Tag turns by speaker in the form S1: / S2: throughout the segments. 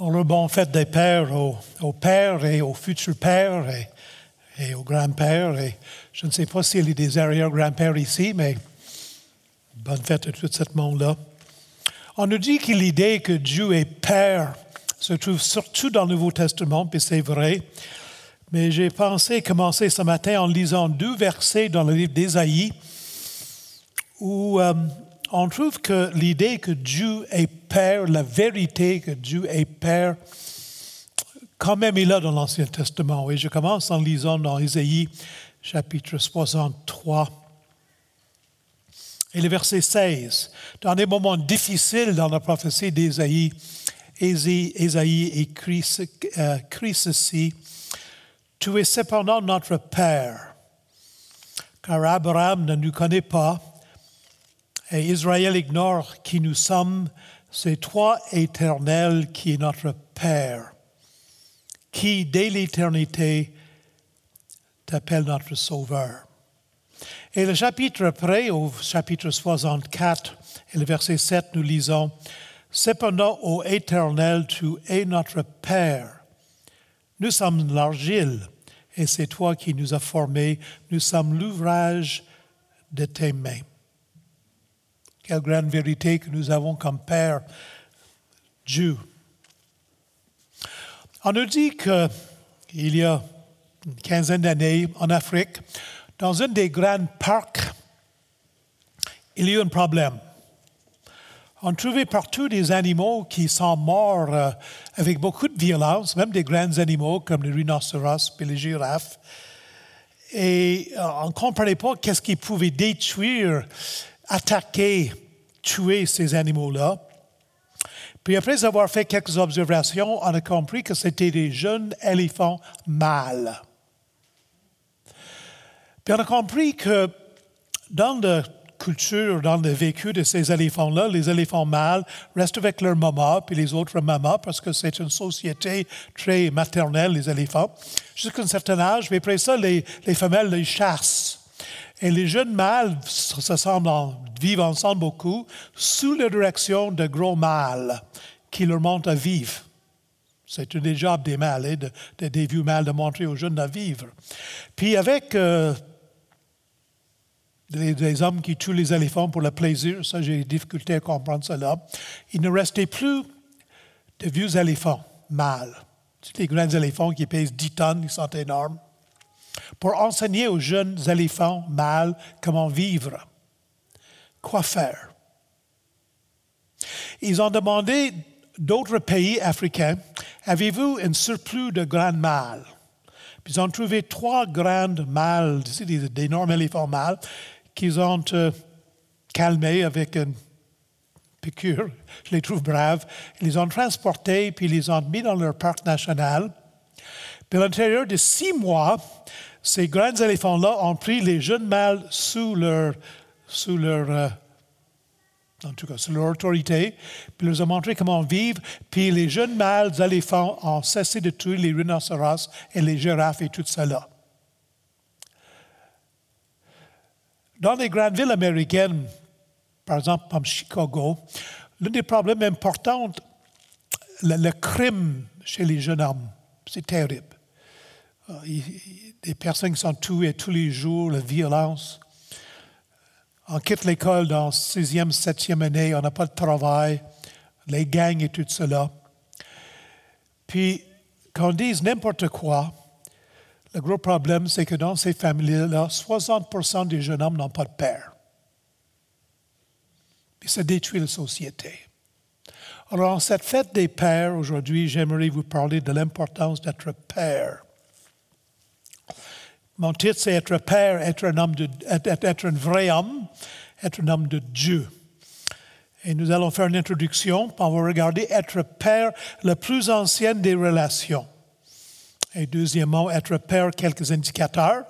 S1: On le bon fête des pères aux, aux pères et aux futurs pères et, et aux grands-pères. Et je ne sais pas s'il y a des arrière-grands-pères ici, mais bonne fête à tout ce monde-là. On nous dit que l'idée que Dieu est père se trouve surtout dans le Nouveau Testament, puis c'est vrai. Mais j'ai pensé commencer ce matin en lisant deux versets dans le livre d'Ésaïe où euh, on trouve que l'idée que Dieu est Père, la vérité que Dieu est Père, quand même est là dans l'Ancien Testament. Et je commence en lisant dans Ésaïe chapitre 63 et le verset 16. Dans des moments difficiles dans la prophétie d'Ésaïe, Ésaïe écrit, euh, écrit ceci. Tu es cependant notre Père, car Abraham ne nous connaît pas et Israël ignore qui nous sommes. C'est toi, éternel, qui est notre Père, qui, dès l'éternité, t'appelle notre Sauveur. Et le chapitre après, au chapitre 64 et le verset 7, nous lisons, Cependant, ô Éternel, tu es notre Père nous sommes l'argile et c'est toi qui nous as formés. Nous sommes l'ouvrage de tes mains. Quelle grande vérité que nous avons comme Père Dieu. On nous dit qu'il y a une quinzaine d'années en Afrique, dans un des grands parcs, il y a eu un problème. On trouvait partout des animaux qui sont morts euh, avec beaucoup de violence, même des grands animaux comme les rhinocéros et les girafes. Et euh, on ne comprenait pas qu'est-ce qui pouvait détruire, attaquer, tuer ces animaux-là. Puis après avoir fait quelques observations, on a compris que c'était des jeunes éléphants mâles. Puis on a compris que dans le culture, dans le vécu de ces éléphants-là, les éléphants mâles restent avec leur maman, puis les autres mamas, parce que c'est une société très maternelle, les éléphants, jusqu'à un certain âge. Mais après ça, les, femelles les chassent. Et les jeunes mâles vivent ensemble beaucoup sous la direction de gros mâles qui leur montrent à vivre. C'est un des jobs des mâles, hein, des vieux mâles, de montrer aux jeunes à vivre. Puis avec euh, des, hommes qui tuent les éléphants pour le plaisir. Ça, j'ai des difficultés à comprendre cela. Il ne restait plus de vieux éléphants mâles. Les grands éléphants qui pèsent 10 tonnes, ils sont énormes. Pour enseigner aux jeunes éléphants mâles comment vivre, quoi faire? Ils ont demandé d'autres pays africains, avez-vous un surplus de grands mâles? Ils ont trouvé trois grandes mâles, d'énormes éléphants mâles, qu'ils ont euh, calmés avec une piqûre. Je les trouve braves. Ils les ont transportés, puis ils les ont mis dans leur parc national. À l'intérieur de six mois, ces grands éléphants-là ont pris les jeunes mâles sous leur, sous leur, euh, en tout cas, sous leur autorité, puis ils leur ont montré comment vivre. Puis les jeunes mâles éléphants ont cessé de tuer les rhinocéros et les girafes et tout cela. Dans les grandes villes américaines, par exemple comme Chicago, l'un des problèmes importants, le, le crime chez les jeunes hommes, c'est terrible. Euh, des personnes qui sont tuées tous les jours, la violence. On quitte l'école dans sixième, septième année, on n'a pas de travail, les gangs et tout cela. Puis, quand on dit n'importe quoi, le gros problème, c'est que dans ces familles-là, 60% des jeunes hommes n'ont pas de père. Puis ça détruit la société. Alors, en cette fête des pères, aujourd'hui, j'aimerais vous parler de l'importance d'être père. Mon titre, c'est être père, être un, homme de, être un vrai homme, être un homme de Dieu. Et nous allons faire une introduction, on va regarder être père, la plus ancienne des relations. Et deuxièmement, être père, quelques indicateurs.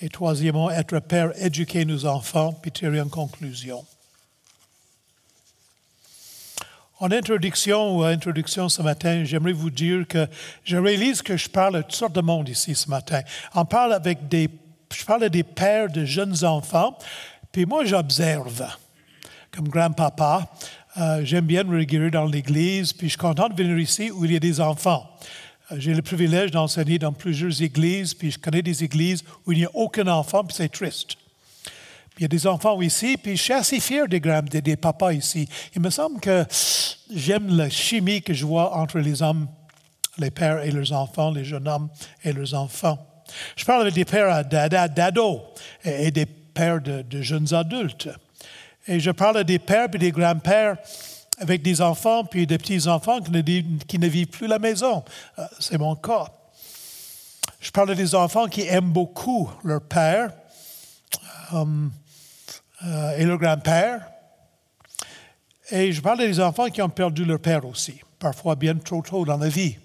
S1: Et troisièmement, être père, éduquer nos enfants, puis tirer une conclusion. En introduction ou introduction ce matin, j'aimerais vous dire que je réalise que je parle à toutes sortes de monde ici ce matin. On parle avec des, je parle des pères de jeunes enfants, puis moi j'observe comme grand-papa. Euh, J'aime bien me réguler dans l'Église, puis je suis content de venir ici où il y a des enfants. Euh, J'ai le privilège d'enseigner dans plusieurs églises, puis je connais des églises où il n'y a aucun enfant, puis c'est triste. Il y a des enfants ici, puis je suis assez fier des, des, des papas ici. Il me semble que j'aime la chimie que je vois entre les hommes, les pères et leurs enfants, les jeunes hommes et leurs enfants. Je parle avec des pères d'ados et des pères de, jeunes adultes. Et je parle des pères et des grands-pères avec des enfants puis des petits-enfants qui, ne vivent- plus la maison. Euh, C'est mon cas. Je parle des enfants qui aiment beaucoup leur père euh, euh, et leur grand-père. Et je parle des enfants qui ont perdu leur père aussi, parfois bien trop tôt dans la vie.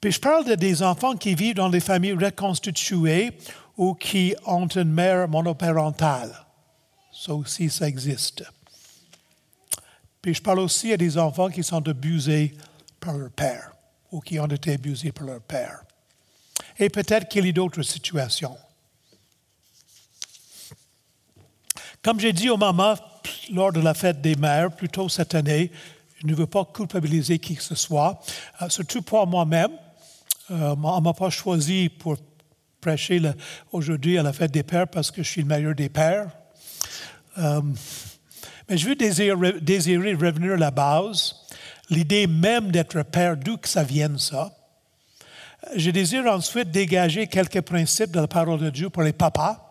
S1: Puis je parle de des enfants qui vivent dans des familles reconstituées ou qui ont une mère monoparentale. Ça aussi, ça existe. Puis je parle aussi des enfants qui sont abusés par leur père ou qui ont été abusés par leur père. Et peut-être qu'il y a d'autres situations. Comme j'ai dit aux mamans lors de la fête des mères, plus tôt cette année, je ne veux pas culpabiliser qui que ce soit, euh, surtout pour moi-même. Euh, on ne m'a pas choisi pour prêcher aujourd'hui à la fête des pères parce que je suis le meilleur des pères. Euh, mais je veux désirer, désirer revenir à la base, l'idée même d'être père, d'où que ça vienne ça? Je désire ensuite dégager quelques principes de la parole de Dieu pour les papas.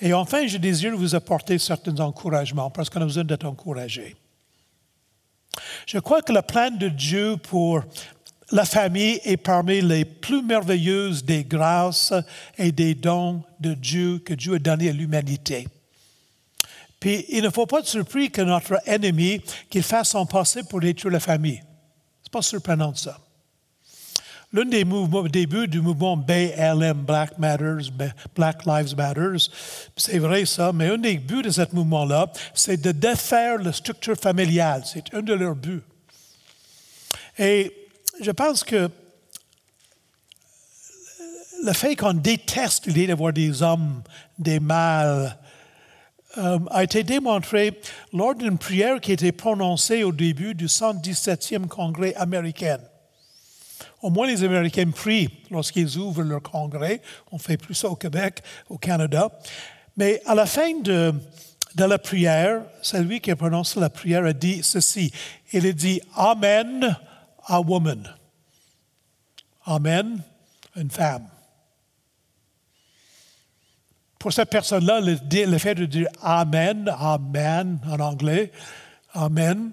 S1: Et enfin, je désire vous apporter certains encouragements parce qu'on a besoin d'être encouragé. Je crois que le plan de Dieu pour la famille est parmi les plus merveilleuses des grâces et des dons de Dieu que Dieu a donnés à l'humanité. Puis il ne faut pas être surpris que notre ennemi qu'il fasse son possible pour détruire la famille. C'est pas surprenant ça. L'un des mouvements, débuts du mouvement BLM, Black Lives Matters, c'est vrai ça, mais un des buts de ce mouvement-là, c'est de défaire la structure familiale. C'est un de leurs buts. Et je pense que le fait qu'on déteste l'idée d'avoir des hommes, des mâles, euh, a été démontré lors d'une prière qui a été prononcée au début du 117e congrès américain. Au moins, les Américains prient lorsqu'ils ouvrent leur congrès. On fait plus ça au Québec, au Canada. Mais à la fin de, la prière, celui qui a prononcé la prière a dit ceci. Il a dit Amen, a woman. Amen, une femme. Pour cette personne-là, le, le fait de dire Amen, Amen en anglais, Amen,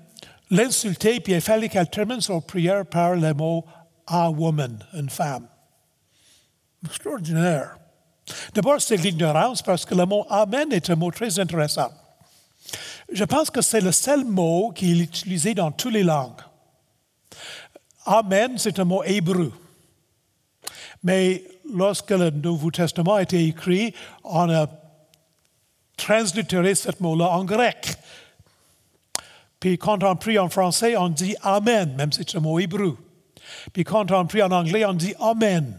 S1: l'insulter, puis il fallait qu'elle termine son prière par le mot a woman, une femme. Extraordinaire. D'abord, c'est l'ignorance parce que le mot Amen est un mot très intéressant. Je pense que c'est le seul mot qui est utilisé dans toutes les langues. Amen, c'est un mot hébreu. Mais lorsque le Nouveau Testament a été écrit, on a translittéré ce mot-là en grec. Puis quand on prie en français, on dit Amen, même si c'est un mot hébreu. Puis quand on prie en anglais, on dit Amen.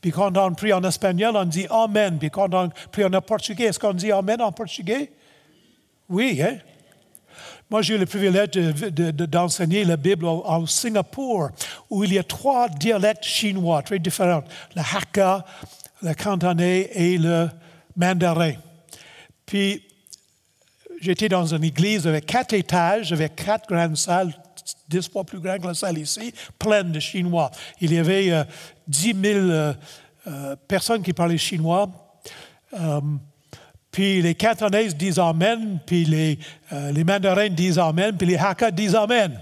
S1: Puis quand on prie en espagnol, on dit Amen. Puis quand on prie en portugais, est-ce qu'on dit Amen en portugais? Oui, hein? Moi, j'ai eu le privilège d'enseigner de, la Bible au, Singapour, où il y a trois dialectes chinois très différents, le Hakka, le Cantonais et le Mandarin. Puis, j'étais dans une église avec quatre étages, avec quatre grandes salles, dix fois plus grandes que la salle ici, pleine de Chinois. Il y avait euh, 10 000 euh, euh, personnes qui parlaient chinois. Puis les Cantonais disent Amen, puis les, les Mandarins disent Amen, puis les Hakka disent Amen.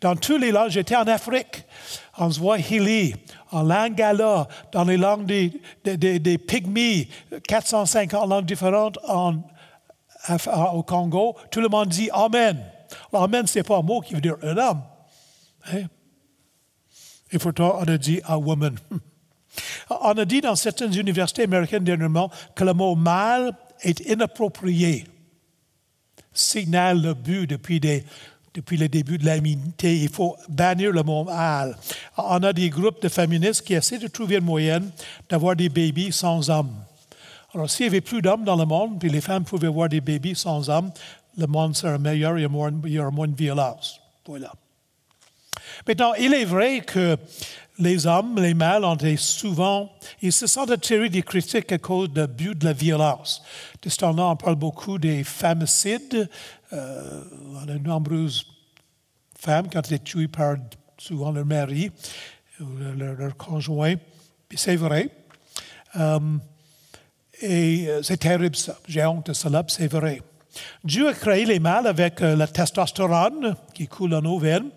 S1: Dans tous les langues, j'étais en Afrique, en Swahili, en Lingala, dans les langues des, des, Pygmies, 450 langues différentes en, au Congo, tout le monde dit Amen. Amen, ce n'est pas un mot qui veut dire un homme. Hein? Et pourtant, on a dit a woman. On a dit dans certaines universités américaines dernièrement que le mot mâle est inapproprié. Signale le but depuis le début de l'humanité. Il faut bannir le mot mâle. On a des groupes de féministes qui essaient de trouver une moyenne d'avoir des bébés sans hommes. Alors, s'il n'y avait plus d'hommes dans le monde, puis les femmes pouvaient avoir des bébés sans hommes, le monde sera meilleur, il y, aura moins, de violence. Voilà. Maintenant, il est vrai que les hommes, les mâles, ont été souvent, ils se sont attirés des critiques à cause de but de la violence. De ce temps-là, on parle beaucoup des femicides. Euh, on a de nombreuses femmes qui ont été tuées par souvent leur mari ou leur, conjoint. C'est vrai. Euh, et euh, c'est terrible ça. J'ai de cela, c'est vrai. Dieu a créé les mâles avec la testostérone qui coule dans nos veines,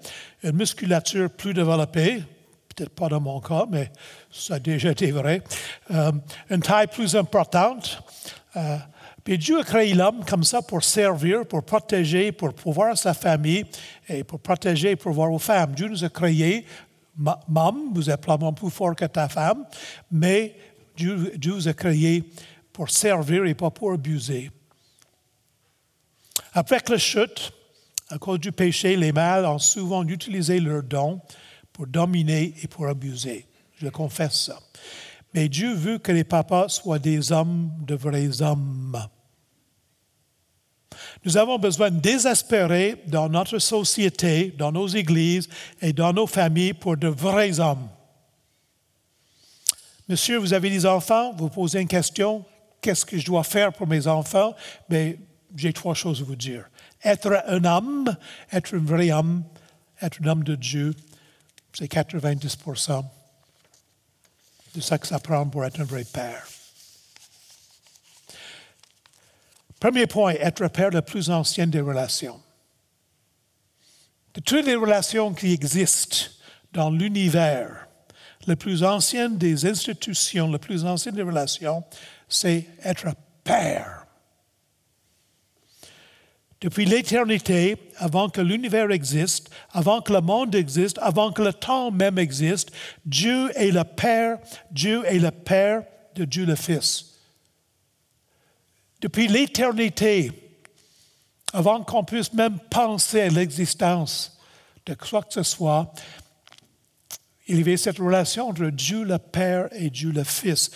S1: une musculature plus développée, peut-être pas dans mon cas, mais ça a déjà été vrai, euh, une taille plus importante. Euh, puis Dieu a créé l'homme comme ça pour servir, pour protéger, pour pouvoir sa famille et pour protéger et pouvoir aux femmes. Dieu nous a créés, maman, vous êtes probablement plus fort que ta femme, mais Dieu vous a créé pour servir et pas pour abuser. Après la chute, à cause du péché, les mâles ont souvent utilisé leurs dons pour dominer et pour abuser. Je confesse ça. Mais Dieu veut que les papas soient des hommes, de vrais hommes. Nous avons besoin de désespérer dans notre société, dans nos églises et dans nos familles pour de vrais hommes. Monsieur, vous avez des enfants, vous posez une question, qu'est-ce que je dois faire pour mes enfants? Mais j'ai trois choses à vous dire. Être un homme, être un vrai homme, être un homme de Dieu c'est 90% de ce que ça prend pour être un vrai père. Premier point, être père le plus ancien des relations. De toutes les relations qui existent dans l'univers, la plus ancienne des institutions, la plus ancienne des relations, c'est être père. Depuis l'éternité, avant que l'univers existe, avant que le monde existe, avant que le temps même existe, Dieu est le Père, Dieu est le Père de Dieu le Fils. Depuis l'éternité, avant qu'on puisse même penser à l'existence de quoi que ce soit, il y avait cette relation entre Dieu le Père et Dieu le Fils.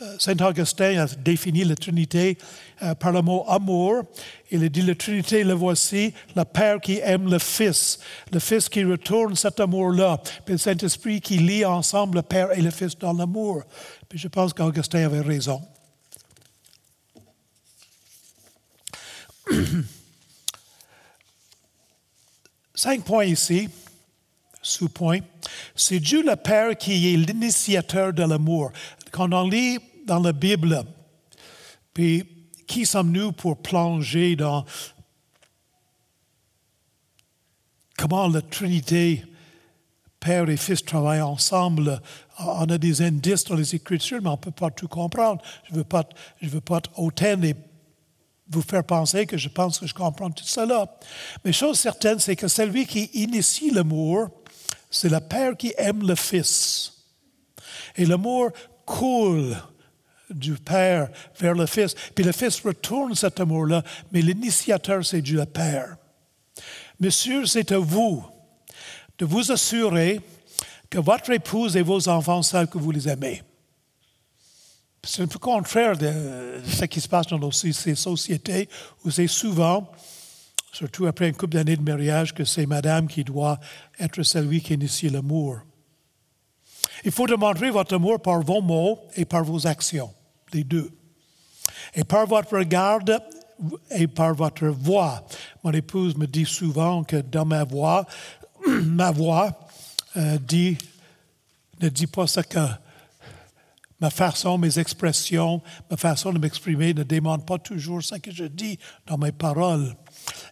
S1: Euh, Saint Augustin a défini la Trinité euh, par le mot amour. Il a dit la Trinité, le voici, le Père qui aime le Fils, le Fils qui retourne cet amour-là, puis le Saint-Esprit qui lie ensemble le Père et le Fils dans l'amour. Je pense qu'Augustin avait raison. Cinq points ici, sous-points. C'est Dieu le Père qui est l'initiateur de l'amour. Quand on lit dans la Bible. Puis, qui sommes-nous pour plonger dans comment la Trinité, Père et Fils travaillent ensemble? On a des indices dans les Écritures, mais on ne peut pas tout comprendre. Je ne veux pas, je veux pas autant et vous faire penser que je pense que je comprends tout cela. Mais chose certaine, c'est que celui qui initie l'amour, c'est le Père qui aime le Fils. Et l'amour coule du Père vers le Fils. Puis le Fils retourne cet amour-là, mais l'initiateur, c'est Dieu le Père. Monsieur, c'est à vous de vous assurer que votre épouse et vos enfants savent que vous les aimez. C'est un peu contraire de ce qui se passe dans ces sociétés où c'est souvent, surtout après une couple d'années de mariage, que c'est madame qui doit être celui qui initie l'amour. Il faut démontrer votre amour par vos mots et par vos actions les deux. Et par votre regard et par votre voix. Mon épouse me dit souvent que dans ma voix, ma voix euh, dit, ne dit pas ce que ma façon, mes expressions, ma façon de m'exprimer ne demande pas toujours ce que je dis dans mes paroles.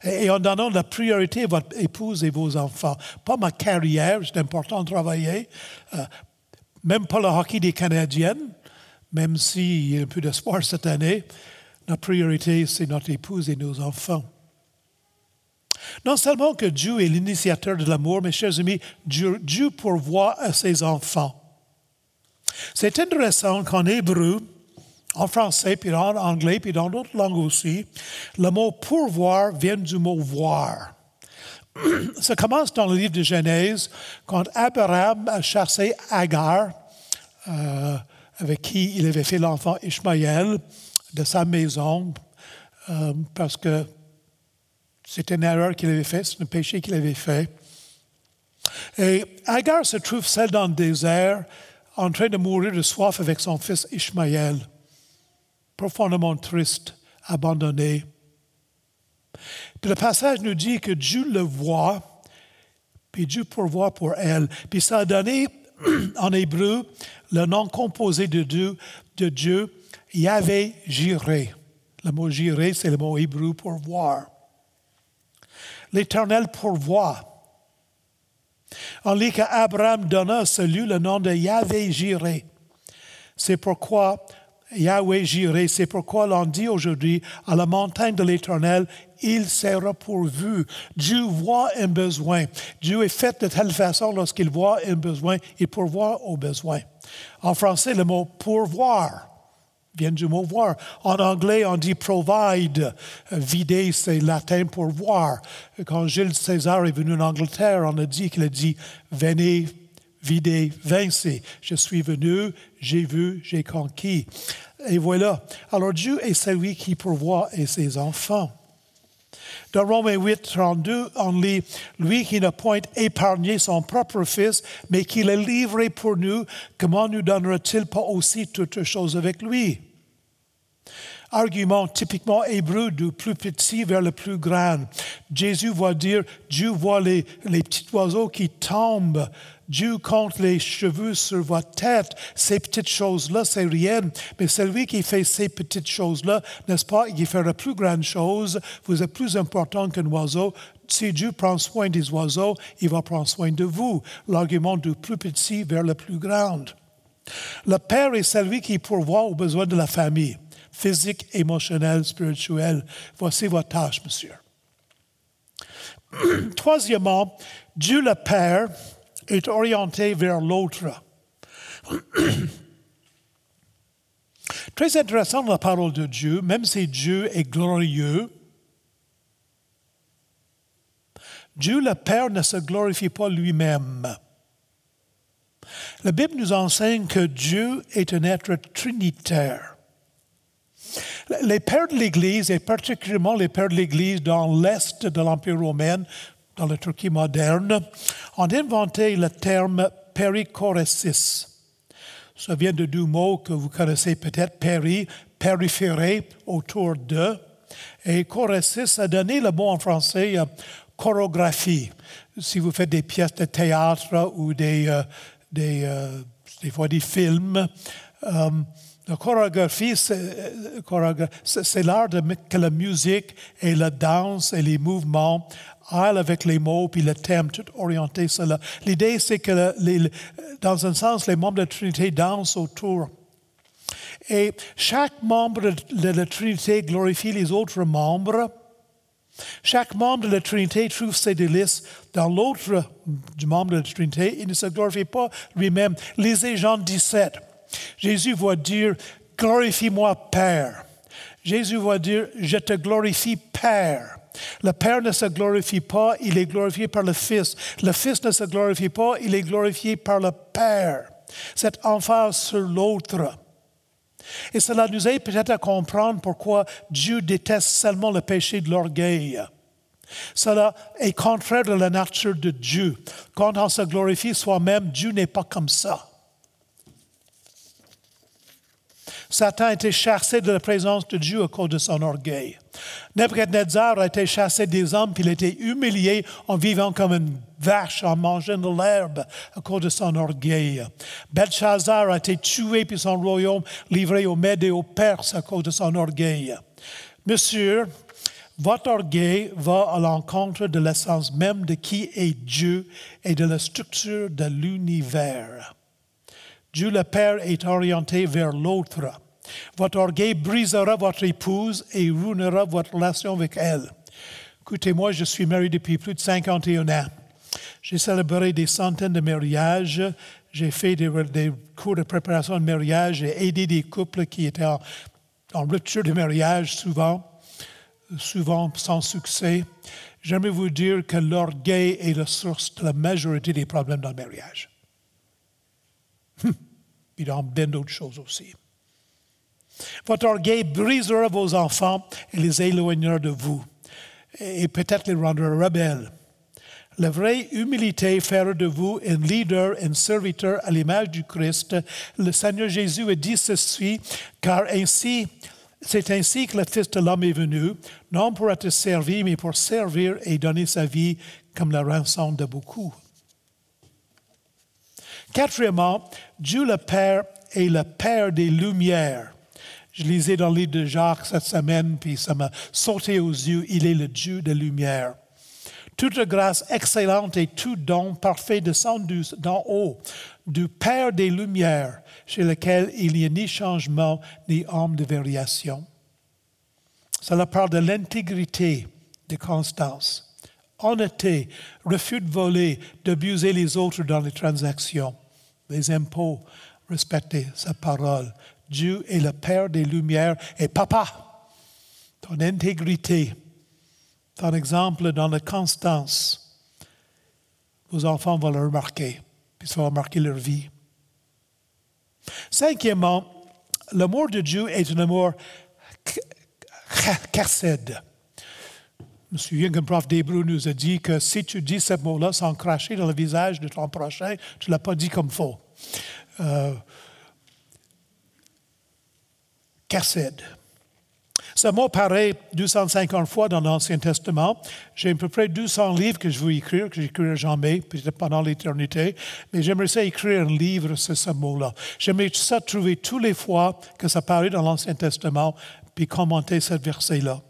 S1: Et, en donnant la priorité à votre épouse et vos enfants. Pas ma carrière, c'est important de travailler. Euh, même pas le hockey des Canadiennes, même s'il y a un peu d'espoir cette année, notre priorité, c'est notre épouse et nos enfants. Non seulement que Dieu est l'initiateur de l'amour, mes chers amis, Dieu, Dieu pourvoit à ses enfants. C'est intéressant qu'en hébreu, en français, puis en anglais, puis dans d'autres langues aussi, le mot pourvoir vient du mot voir. Ça commence dans le livre de Genèse, quand Abraham a chassé Agar, euh, avec qui il avait fait l'enfant Ishmaël de sa maison, euh, parce que C'est une erreur qu'il avait faite, c'est un péché qu'il avait fait. Et Agar se trouve seule dans le désert, en train de mourir de soif avec son fils Ishmaël, profondément triste, abandonné. Puis le passage nous dit que Dieu le voit, puis Dieu pourvoit pour elle. Puis ça a donné en hébreu le nom composé de Dieu, de Dieu Yahvé Jiré. Le mot Jiré, c'est le mot hébreu pour voir. L'Éternel pourvoit. On lit qu'Abraham donna à celui le nom de Yahvé Jiré. C'est pourquoi Yahweh Jiré, c'est pourquoi l'on dit aujourd'hui à la montagne de l'Éternel, il sera pourvu. Dieu voit un besoin. Dieu est fait de telle façon, lorsqu'il voit un besoin, il pourvoit au besoin. En français, le mot pourvoir vient du mot voir. En anglais, on dit provide. Vider, c'est latin pour voir. Quand Gilles César est venu en Angleterre, on a dit qu'il a dit venez, vider, vincez. Je suis venu, j'ai vu, j'ai conquis. Et voilà. Alors Dieu est celui qui pourvoit et ses enfants. Dans Romains 8, 32, on lit Lui qui n'a point épargné son propre Fils, mais qui l'a livré pour nous, comment nous donnera-t-il pas aussi toutes choses avec lui? Argument typiquement hébreu du plus petit vers le plus grand. Jésus va dire Dieu voit les, les petits oiseaux qui tombent Dieu compte les cheveux sur votre tête. Ces petites choses-là, c'est rien. Mais celui qui fait ces petites choses-là, n'est-ce pas, il fait la plus grande chose. Vous êtes plus important qu'un oiseau. Si Dieu prend soin des oiseaux, il va prendre soin de vous. L'argument du plus petit vers le plus grand. Le Père est celui qui pourvoit aux besoins de la famille, physique, émotionnel, spirituel. Voici votre tâche, monsieur. Troisièmement, Dieu le Père est orienté vers l'autre. Très intéressant la parole de Dieu, même si Dieu est glorieux, Dieu le Père ne se glorifie pas lui-même. La Bible nous enseigne que Dieu est un être trinitaire. Les pères de l'Église, et particulièrement les pères de l'Église dans l'Est de l'Empire romain, dans la Turquie moderne, ont inventé le terme périchoresis. Ça vient de deux mots que vous connaissez peut-être, péri, périphéré, autour de. Et choresis a donné le mot en français euh, chorégraphie. Si vous faites des pièces de théâtre ou des, euh, des, euh, des fois des films, la chorégraphie, c'est l'art de que la musique et la danse et les mouvements aillent avec les mots puis le thème, tout cela. L'idée, c'est que, dans un sens, les membres de la Trinité dansent autour. Et chaque membre de la Trinité glorifie les autres membres. Chaque membre de la Trinité trouve ses délices dans l'autre membre de la Trinité. Il ne se glorifie pas lui-même. Lisez Jean 17. Jésus va dire, glorifie-moi Père. Jésus va dire, je te glorifie Père. Le Père ne se glorifie pas, il est glorifié par le Fils. Le Fils ne se glorifie pas, il est glorifié par le Père. Cette emphase sur l'autre. Et cela nous aide peut-être à comprendre pourquoi Dieu déteste seulement le péché de l'orgueil. Cela est contraire de la nature de Dieu. Quand on se glorifie soi-même, Dieu n'est pas comme ça. Satan a été chassé de la présence de Dieu à cause de son orgueil. Nebuchadnezzar a été chassé des hommes, puis il a été humilié en vivant comme une vache, en mangeant de l'herbe à cause de son orgueil. Belshazzar a été tué, puis son royaume livré aux Mèdes et aux Perses à cause de son orgueil. Monsieur, votre orgueil va à l'encontre de l'essence même de qui est Dieu et de la structure de l'univers. Dieu le Père est orienté vers l'autre. Votre orgueil brisera votre épouse et ruinera votre relation avec elle. Écoutez-moi, je suis marié depuis plus de 51 ans. J'ai célébré des centaines de mariages. J'ai fait des, cours de préparation de mariage. J'ai aidé des couples qui étaient en, rupture de mariage souvent, souvent sans succès. J'aimerais vous dire que l'orgueil est la source de la majorité des problèmes dans le mariage. Puis dans bien d'autres choses aussi. Votre orgueil brisera vos enfants et les éloignera de vous. et peut-être les rendre rebelles. La vraie humilité fera de vous un leader, un serviteur à l'image du Christ. Le Seigneur Jésus a dit ceci, car ainsi, c'est ainsi que le Fils de l'homme est venu, non pour être servi, mais pour servir et donner sa vie comme la rançon de beaucoup. Quatrièmement, Dieu le Père est le Père des Lumières. Je lisais dans le livre de Jacques cette semaine, puis ça m'a sauté aux yeux. Il est le Dieu des Lumières. Toute grâce excellente et tout don parfait descend d'en haut, du Père des Lumières, chez lequel il n'y a ni changement ni homme de variation. Cela parle de l'intégrité, de constance, honnêteté, refus de voler, d'abuser les autres dans les transactions, les impôts, respecter sa parole. Dieu est le Père des Lumières et Papa, ton intégrité, ton exemple dans la constance, vos enfants vont le remarquer, puis ça va marquer leur vie. Cinquièmement, l'amour de Dieu est un amour cassède. Je me souviens prof d'hébreu nous a dit que si tu dis ce mot-là sans cracher dans le visage de ton prochain, tu ne l'as pas dit comme faux. Euh, ce mot paraît 250 fois dans l'Ancien Testament. J'ai à peu près 200 livres que je veux écrire, que j'écrirai jamais, peut-être pendant l'éternité, mais j'aimerais ça écrire un livre sur ce mot-là. J'aimerais ça trouver toutes les fois que ça paraît dans l'Ancien Testament, puis commenter ce verset-là.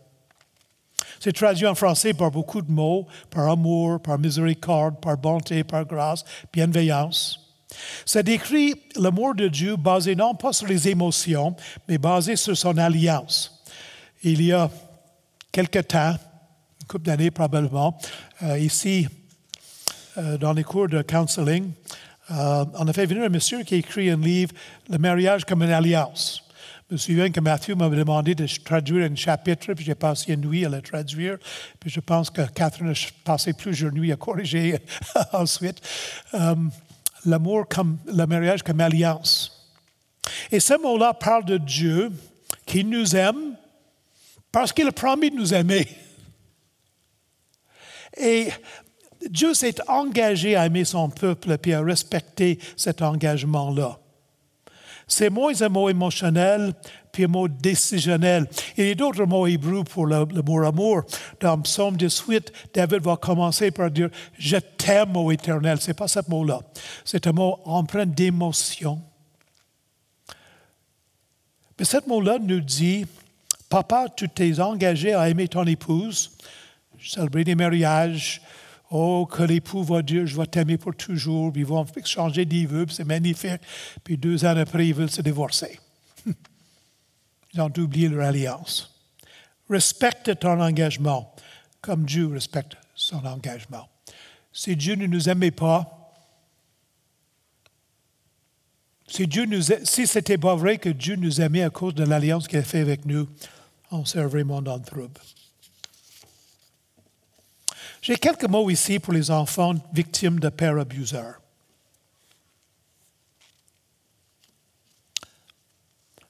S1: C'est traduit en français par beaucoup de mots, par amour, par miséricorde, par bonté, par grâce, bienveillance. Ça décrit l'amour de Dieu basé non pas sur les émotions, mais basé sur son alliance il y a quelque temps, une couple d'années probablement, euh, ici, euh, dans les cours de counseling, euh, on a fait venir un monsieur qui a écrit un livre, Le mariage comme une alliance. Je me souviens que Mathieu m'avait demandé de traduire un chapitre, puis j'ai passé une nuit à le traduire. Puis je pense que Catherine a passé plusieurs nuits à corriger ensuite. L'amour comme le mariage comme alliance. Et ce mot-là parle de Dieu qui nous aime parce qu'il a promis de nous aimer. Et Dieu s'est engagé à aimer son peuple et à respecter cet engagement-là. C'est moins un mot émotionnel, puis un mot décisionnel. Il y a d'autres mots hébreux pour le, mot amour. Dans Psaume 18, David va commencer par dire Je t'aime, ô éternel. Ce n'est pas ce mot-là. C'est un mot empreint d'émotion. Mais ce mot-là nous dit Papa, tu t'es engagé à aimer ton épouse, célébrer des mariages. Oh, que l'époux va dire, je vais t'aimer pour toujours. Puis ils vont changer des vœux, c'est magnifique. Puis deux ans après, ils veulent se divorcer. Ils ont oublié leur alliance. Respecte ton engagement comme Dieu respecte son engagement. Si Dieu ne nous aimait pas, si, Dieu si c'était pas vrai que Dieu nous aimait à cause de l'alliance qu'il a fait avec nous, on serait vraiment dans le. J'ai quelques mots ici pour les enfants victimes de pères abuseurs.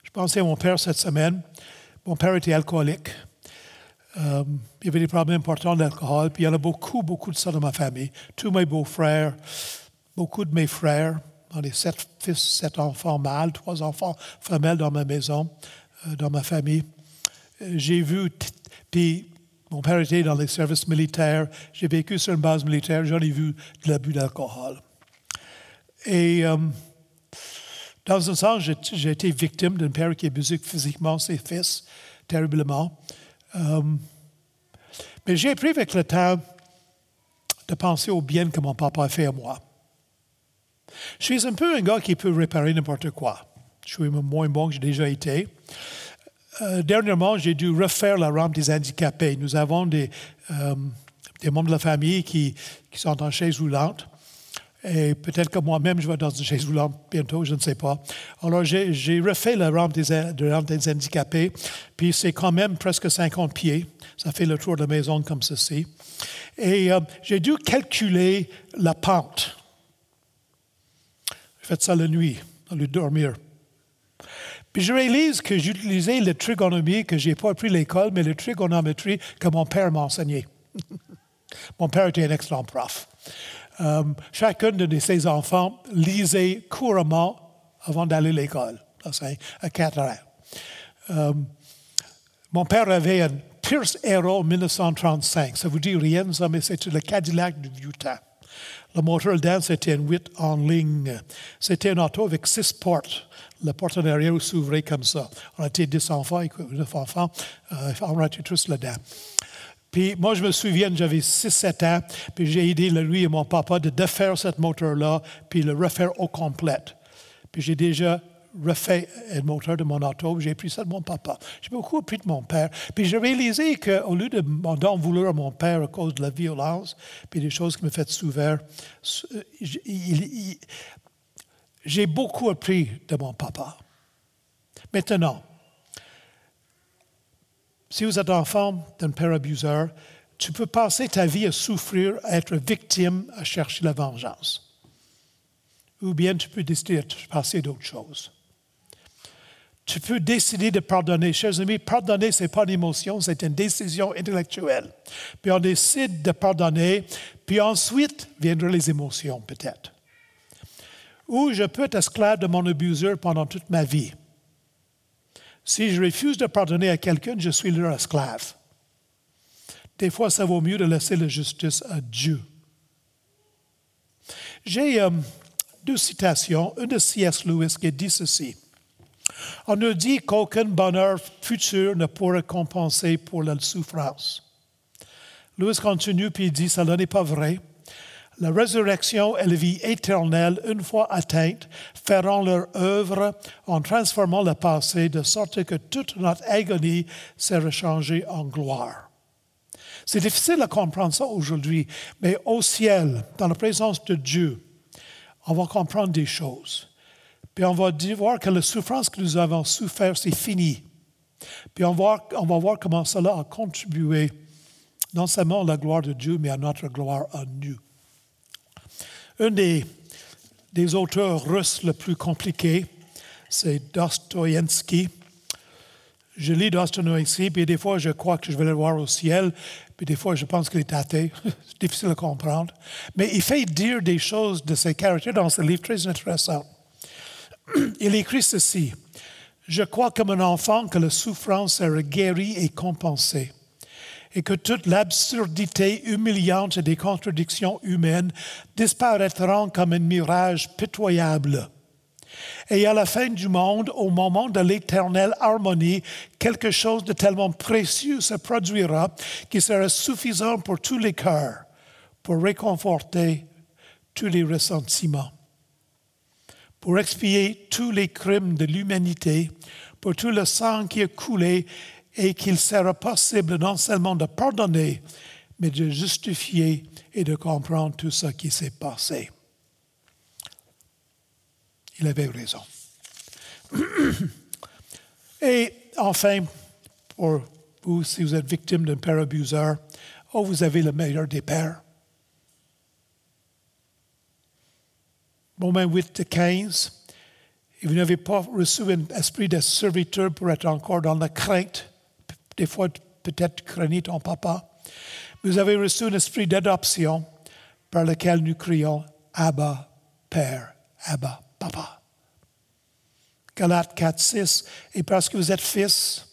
S1: Je pensais à mon père cette semaine. Mon père était alcoolique. Euh, il y avait des problèmes importants d'alcool. Puis il y en a beaucoup, beaucoup de ça dans ma famille. Tous mes beaux-frères, beaucoup de mes frères. On est sept fils, sept enfants mâles, trois enfants femelles dans ma maison, euh, dans ma famille j'ai vu, puis mon père était dans les services militaires, j'ai vécu sur une base militaire, j'en ai vu de l'abus d'alcool. Et euh, dans un sens, j'ai été victime d'un père qui abusait physiquement ses fils, terriblement. Euh, mais j'ai appris avec le temps de penser au bien que mon papa a fait à moi. Je suis un peu un gars qui peut réparer n'importe quoi. Je suis moins bon que j'ai déjà été. Euh, dernièrement, j'ai dû refaire la rampe des handicapés. Nous avons des, euh, membres de la famille qui, sont en chaise roulante. Et peut-être que moi-même, je vais dans une chaise roulante bientôt, je ne sais pas. Alors, j'ai refait la rampe des, de rampe des handicapés, puis c'est quand même presque 50 pieds. Ça fait le tour de la maison comme ceci. Et euh, j'ai dû calculer la pente. J'ai fait ça la nuit, au lieu de dormir. Puis je réalise que j'utilisais le trigonomie que je n'ai pas appris à l'école, mais le trigonométrie que mon père m'a enseigné. mon père était un excellent prof. Euh, chacun de ses enfants lisait couramment avant d'aller à l'école, à 4 ans. Euh, mon père avait un Pierce Arrow 1935. Ça vous dit rien, mais c'était le Cadillac du vieux temps. Le moteur dedans, c'était un 8 en ligne. C'était un auto avec six portes. Le porte en arrière s'ouvrait comme ça. On était 10 enfants, 9 enfants, euh, on était tous là-dedans. Puis moi, je me souviens, j'avais 6-7 ans, puis j'ai aidé lui et mon papa de défaire cette moteur-là, puis le refaire au complet. Puis j'ai déjà refait le moteur de mon auto, j'ai pris ça de mon papa. J'ai beaucoup appris de mon père. Puis j'ai réalisé qu'au lieu de m'en vouloir à mon père à cause de la violence, puis des choses qui me font souffrir, j'ai beaucoup appris de mon papa. Maintenant, si vous êtes enfant d'un père abuseur, tu peux passer ta vie à souffrir, à être victime, à chercher la vengeance. Ou bien tu peux décider de passer d'autres choses. Tu peux décider de pardonner. Chers amis, pardonner, ce n'est pas une émotion, c'est une décision intellectuelle. Puis on décide de pardonner, puis ensuite viendront les émotions, peut-être. Ou je peux être esclave de mon abuseur pendant toute ma vie. Si je refuse de pardonner à quelqu'un, je suis leur esclave. Des fois, ça vaut mieux de laisser la justice à Dieu. J'ai euh, deux citations. Une de C.S. Lewis qui dit ceci. On nous dit qu'aucun bonheur futur ne pourra compenser pour la souffrance. Louis continue puis dit, ça n'est pas vrai. La résurrection et la vie éternelle, une fois atteintes, feront leur œuvre en transformant le passé de sorte que toute notre agonie sera changée en gloire. C'est difficile à comprendre ça aujourd'hui, mais au ciel, dans la présence de Dieu, on va comprendre des choses. Puis on va voir que la souffrance que nous avons souffert, c'est fini. Puis on va, on va voir comment cela a contribué non seulement à la gloire de Dieu, mais à notre gloire à nous. Un des, auteurs russes le plus compliqué, c'est Dostoïevski. Je lis Dostoïevski, puis des fois je crois que je vais le voir au ciel, puis des fois je pense qu'il est athée. c'est difficile à comprendre. Mais il fait dire des choses de ses caractères dans ce livre très intéressant. il écrit ceci. Je crois comme un enfant que la souffrance sera guérie et compensée, et que toute l'absurdité humiliante des contradictions humaines disparaîtront comme un mirage pitoyable. Et à la fin du monde, au moment de l'éternelle harmonie, quelque chose de tellement précieux se produira qui sera suffisant pour tous les cœurs, pour réconforter tous les ressentiments pour expier tous les crimes de l'humanité, pour tout le sang qui est coulé, et qu'il sera possible non seulement de pardonner, mais de justifier et de comprendre tout ce qui s'est passé. Il avait raison. Et enfin, pour vous, si vous êtes victime d'un père abuseur, oh, vous avez le meilleur des pères. Romains 8 15. Et vous n'avez pas reçu un esprit de serviteur pour être encore dans la crainte. Des fois, peut-être craignez ton papa. Vous avez reçu un esprit d'adoption par lequel nous crions Abba, Père, Abba, Papa. Galates 4, 6. Et parce que vous êtes fils,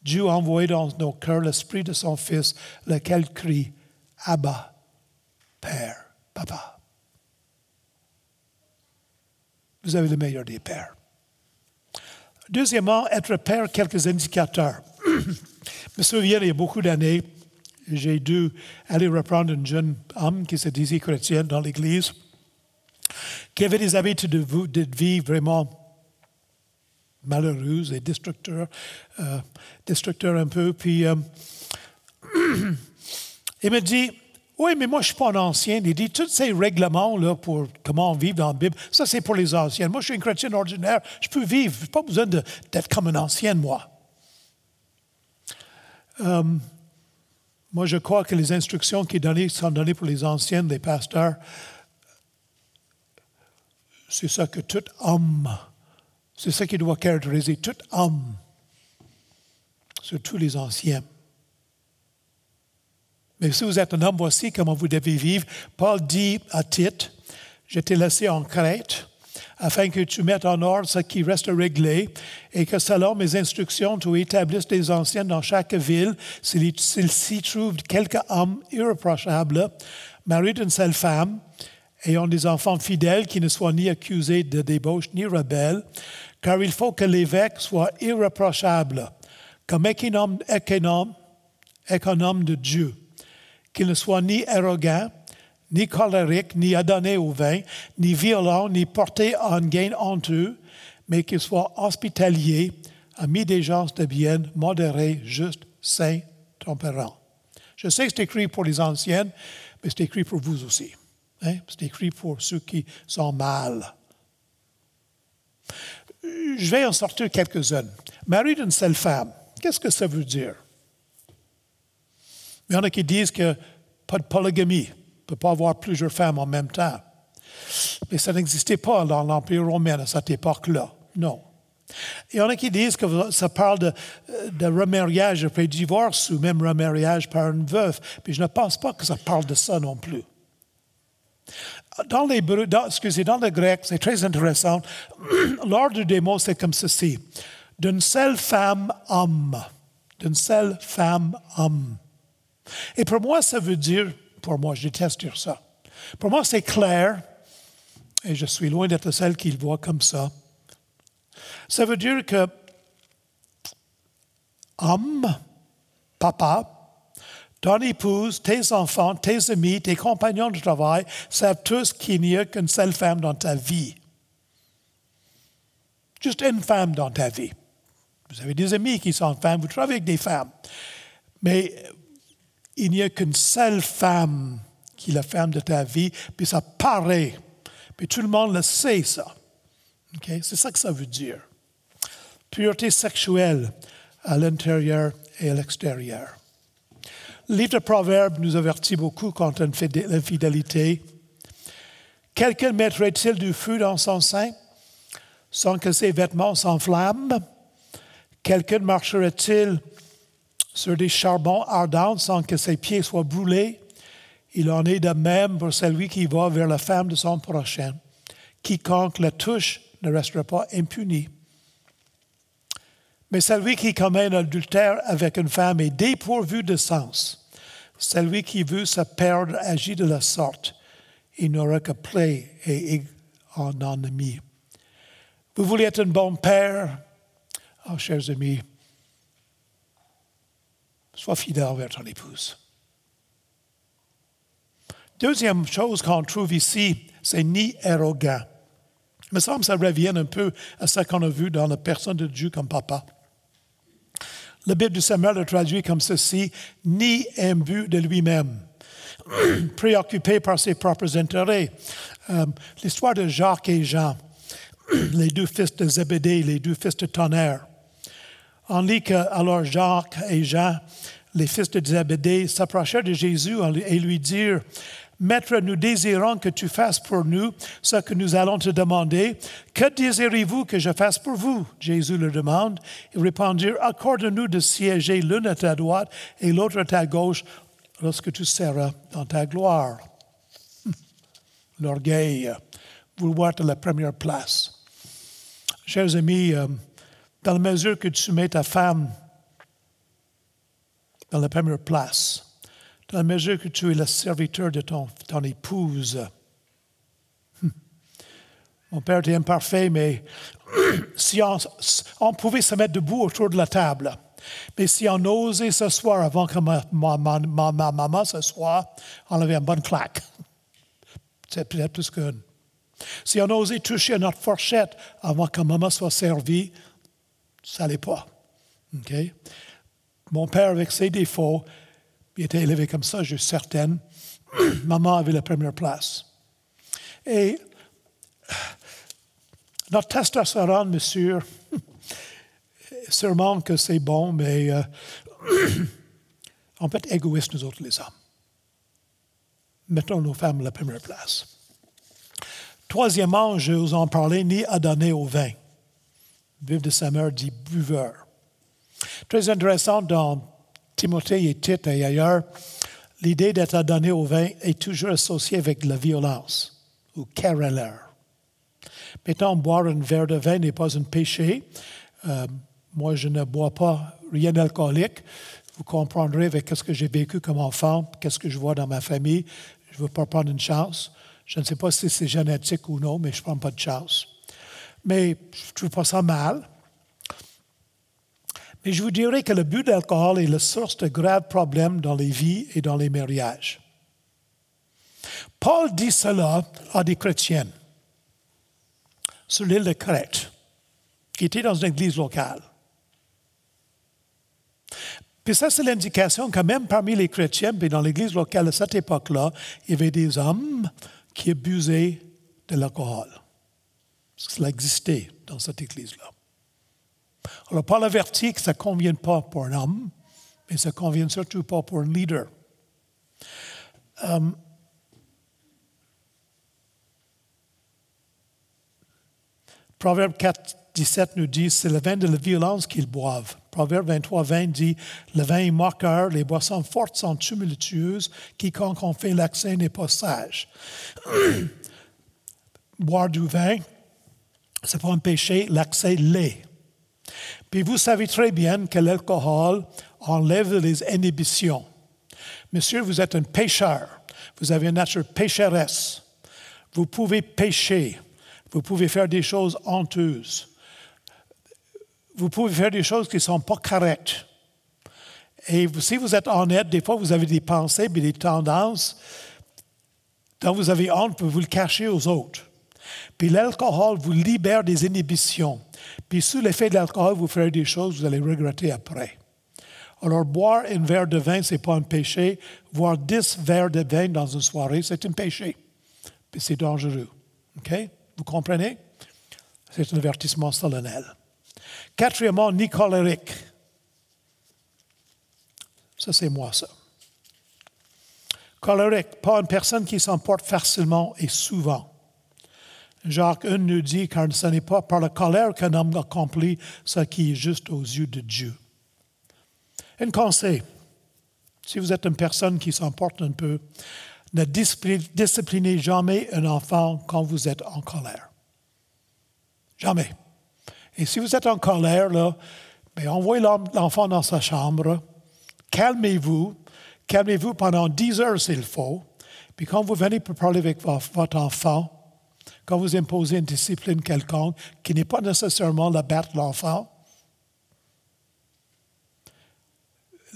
S1: Dieu a envoyé dans nos cœurs l'esprit de son Fils, lequel crie Abba, Père, Papa vous avez le meilleur des pères. Deuxièmement, être père, quelques indicateurs. Je il y a beaucoup d'années, j'ai dû aller reprendre un jeune homme qui se disait chrétien dans l'Église, qui avait des habitudes de, vie vraiment malheureuses et destructeurs, euh, destructeurs un peu. Puis, euh, il me dit, oui, mais moi, je ne suis pas un ancien. Il dit, tous ces règlements là, pour comment vivre dans la Bible, ça, c'est pour les anciens. Moi, je suis un chrétien ordinaire. Je peux vivre. Je n'ai pas besoin d'être comme un ancien, moi. Euh, moi, je crois que les instructions qui sont données pour les anciens, les pasteurs, c'est ça que tout homme C'est ce qui doit caractériser toute homme, surtout les anciens. Mais si vous êtes un homme, voici comment vous devez vivre. Paul dit à Tite, je t'ai laissé en Crète afin que tu mettes en ordre ce qui reste réglé et que selon mes instructions, tu établisses des anciens dans chaque ville, s'il s'y trouve quelque homme irréprochable, marié d'une seule femme, ayant des enfants fidèles qui ne soient ni accusés de débauche ni rebelles, car il faut que l'évêque soit irréprochable, comme économe, économe, économe de Dieu, qu'il ne soit ni arrogant, ni colérique, ni adonné au vin, ni violent, ni porté en gain honteux, mais qu'il soit hospitalier, ami des gens de bien, modéré, juste, saint, tempérant. Je sais que c'est écrit pour les anciennes, mais c'est écrit pour vous aussi. Hein? C'est écrit pour ceux qui sont mal. Je vais en sortir quelques-unes. Mari d'une seule femme, qu'est-ce que ça veut dire? Il y en a qui disent que pas de polygamie ne peut pas avoir plusieurs femmes en même temps. Mais ça n'existait pas dans l'Empire romain à cette époque-là. Non. Il y en a qui disent que ça parle de, remariage après divorce ou même remariage par une veuve. Mais je ne pense pas que ça parle de ça non plus. Dans, les, dans, excusez, dans le grec, c'est très intéressant. L'ordre des mots, c'est comme ceci. D'une seule femme, homme. D'une seule femme, homme. Et pour moi, ça veut dire pour moi. Je déteste dire ça. Pour moi, c'est clair, et je suis loin d'être celle qui le voit comme ça. Ça veut dire que homme, papa, ton épouse, tes enfants, tes amis, tes compagnons de travail savent tous qu'il n'y a qu'une seule femme dans ta vie. Juste une femme dans ta vie. Vous avez des amis qui sont femmes, vous travaillez avec des femmes. Mais il n'y a qu'une seule femme qui est la femme de ta vie, puis ça paraît. Puis tout le monde le sait, ça. C'est ça que ça veut dire. Pureté sexuelle à l'intérieur et à l'extérieur. Le livre de Proverbes nous avertit beaucoup contre l'infidélité. Quelqu'un mettrait-il du feu dans son sein sans que ses vêtements s'enflamment? Quelqu'un marcherait-il sur des charbons ardents sans que ses pieds soient brûlés. Il en est de même pour celui qui va vers la femme de son prochain. Quiconque la touche ne restera pas impuni. Mais celui qui commet un adultère avec une femme est dépourvu de sens. Celui qui veut se perdre agit de la sorte. Il n'aura que plaie et en ennemi. Vous voulez être un bon père? Oh, chers amis, Sois fidèle envers ton épouse. Deuxième chose qu'on trouve ici, c'est ni arrogant. Il me semble que ça revient un peu à ce qu'on a vu dans la personne de Dieu comme papa. La Bible de Samuel le traduit comme ceci, ni imbu de lui-même, préoccupé par ses propres intérêts. Euh, l'histoire de Jacques et Jean, les deux fils de Zébédée, les deux fils de Tonnerre. On lit que alors Jacques et Jean, les fils de Zébédée, s'approchèrent de Jésus et lui dirent Maître, nous désirons que tu fasses pour nous ce que nous allons te demander. Que désirez-vous que je fasse pour vous Jésus leur demande. Ils répondirent Accorde-nous de siéger l'une à ta droite et l'autre à ta gauche lorsque tu seras dans ta gloire. L'orgueil, vouloir de la première place. Chers amis, euh, dans la mesure que tu mets ta femme dans la première place, dans la mesure que tu es le serviteur de ton, épouse. Hum. Mon père était imparfait, mais si on, pouvait se mettre debout autour de la table, mais si on osait s'asseoir avant que ma, ma, ma, ma maman s'assoie, on avait une bonne claque. C'est peut-être plus qu'une. Si on osait toucher notre fourchette avant que maman soit servie, ça n'allait pas. Mon père, avec ses défauts, il était élevé comme ça, je suis certaine. Maman avait la première place. Et notre testostérone, monsieur, sûrement que c'est bon, mais euh, peut être égoïste, nous autres, les hommes. Mettons nos femmes à la première place. Troisièmement, je vous en parlais, ni à donner au vin. Vivre de sa mère dit buveur. Très intéressant dans Timothée et Tite et ailleurs, l'idée d'être donné au vin est toujours associée avec la violence ou querelleur. Maintenant, boire un verre de vin n'est pas un péché. Euh, moi, je ne bois pas rien d'alcoolique. Vous comprendrez avec ce que j'ai vécu comme enfant, qu'est-ce que je vois dans ma famille. Je ne veux pas prendre une chance. Je ne sais pas si c'est génétique ou non, mais je ne prends pas de chance. Mais je ne trouve pas ça mal. Mais je vous dirais que le but d'alcool est la source de graves problèmes dans les vies et dans les mariages. Paul dit cela à des chrétiennes sur l'île de Crète, qui étaient dans une église locale. Puis ça, c'est l'indication que même parmi les chrétiens, puis dans l'église locale à cette époque-là, il y avait des hommes qui abusait de l'alcool. Cela existait dans cette église-là. Alors, Paul avertit que ça ne convient pas pour un homme, mais ça ne convient surtout pas pour un leader. Um, Proverbe 4, 17 nous dit, c'est le vin de la violence qu'ils boivent. Proverbe 23, 20 dit, le vin est moqueur, les boissons fortes sont tumultueuses, quiconque en fait l'accès n'est pas sage. Boire du vin, c'est un péché, l'accès l'est. Puis vous savez très bien que l'alcool enlève les inhibitions. Monsieur, vous êtes un pécheur. Vous avez une nature pécheresse. Vous pouvez pécher. Vous pouvez faire des choses honteuses vous pouvez faire des choses qui ne sont pas correctes. Et si vous êtes honnête, des fois, vous avez des pensées des tendances dont vous avez honte, vous le cachez aux autres. Puis l'alcool vous libère des inhibitions. Puis sous l'effet de l'alcool, vous ferez des choses que vous allez regretter après. Alors, boire un verre de vin, ce n'est pas un péché. Boire dix verres de vin dans une soirée, c'est un péché. Puis c'est dangereux. OK? Vous comprenez? C'est un avertissement solennel. Quatrièmement, ni colérique. Ça, c'est moi, ça. Colérique, pas une personne qui s'emporte facilement et souvent. Jacques 1 nous dit, car ce n'est pas par la colère qu'un homme accomplit ce qui est juste aux yeux de Dieu. Un conseil, si vous êtes une personne qui s'emporte un peu, ne disciplinez jamais un enfant quand vous êtes en colère. Jamais. Et si vous êtes en colère, là, ben, envoyez l'enfant dans sa chambre, calmez-vous, calmez-vous pendant 10 heures s'il faut, puis quand vous venez pour parler avec votre enfant, quand vous imposez une discipline quelconque, qui n'est pas nécessairement la battre l'enfant,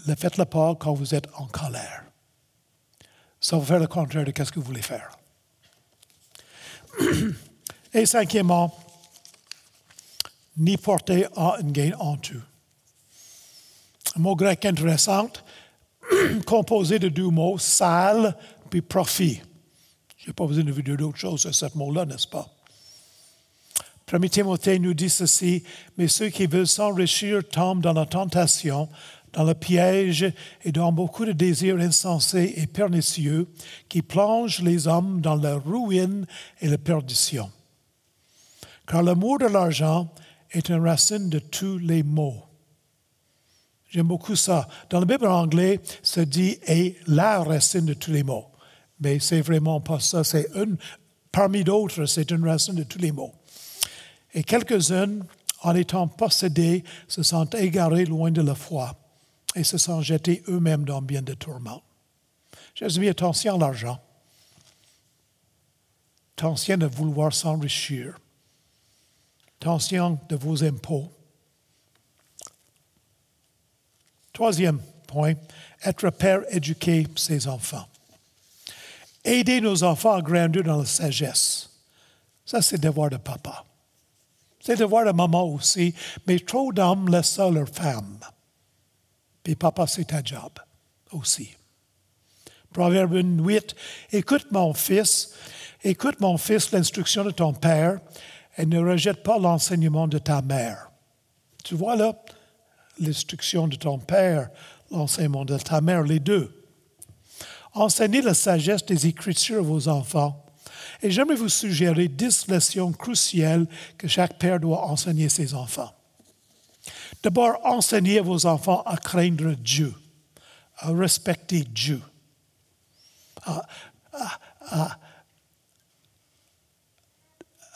S1: ne faites-le pas quand vous êtes en colère. Ça va faire le contraire de ce que vous voulez faire. Et cinquièmement, ni porter à un gain honteux. Un mot grec intéressant, composé de deux mots, sale puis profit. Je n'ai pas besoin de vous dire d'autre chose à ce mot-là, n'est-ce pas? Premier Timothée nous dit ceci, mais ceux qui veulent s'enrichir tombent dans la tentation, dans le piège et dans beaucoup de désirs insensés et pernicieux qui plongent les hommes dans la ruine et la perdition. Car l'amour de l'argent est une racine de tous les mots. J'aime beaucoup ça. Dans la Bible anglais, ça dit est la racine de tous les mots. Mais c'est vraiment pas ça. C'est une, parmi d'autres, c'est une racine de tous les mots. Et quelques-uns, en étant possédés, se sont égarés loin de la foi et se sont jetés eux-mêmes dans bien de tourments. Mis attention à l'argent. Attention à vouloir s'enrichir. Attention de vos impôts. Troisième point, être père, éduquer ses enfants. Aider nos enfants à grandir dans la sagesse. Ça, c'est le devoir de papa. C'est le devoir de maman aussi, mais trop d'hommes laissent ça leur femme. Puis papa, c'est ta job aussi. Proverbe 8, écoute mon fils, écoute mon fils l'instruction de ton père et ne rejette pas l'enseignement de ta mère. Tu vois là, l'instruction de ton père, l'enseignement de ta mère, les deux. Enseignez la sagesse des Écritures à vos enfants Et j'aimerais vous suggérer dix leçons cruciales que chaque père doit enseigner ses enfants. D'abord, enseignez à vos enfants à craindre Dieu, à respecter Dieu, à,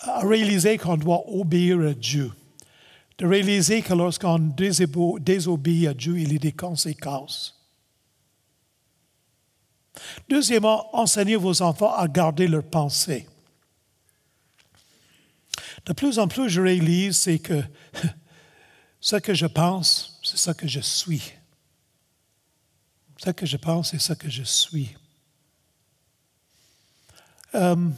S1: à réaliser qu'on doit obéir à Dieu, de réaliser que lorsqu'on désobéit à Dieu, il y a des conséquences. Deuxièmement, enseignez vos enfants à garder leurs pensées. De plus en plus, je réalise c'est que ce que je pense, c'est ce que je suis. Ce que je pense, c'est ce que je suis. Euh,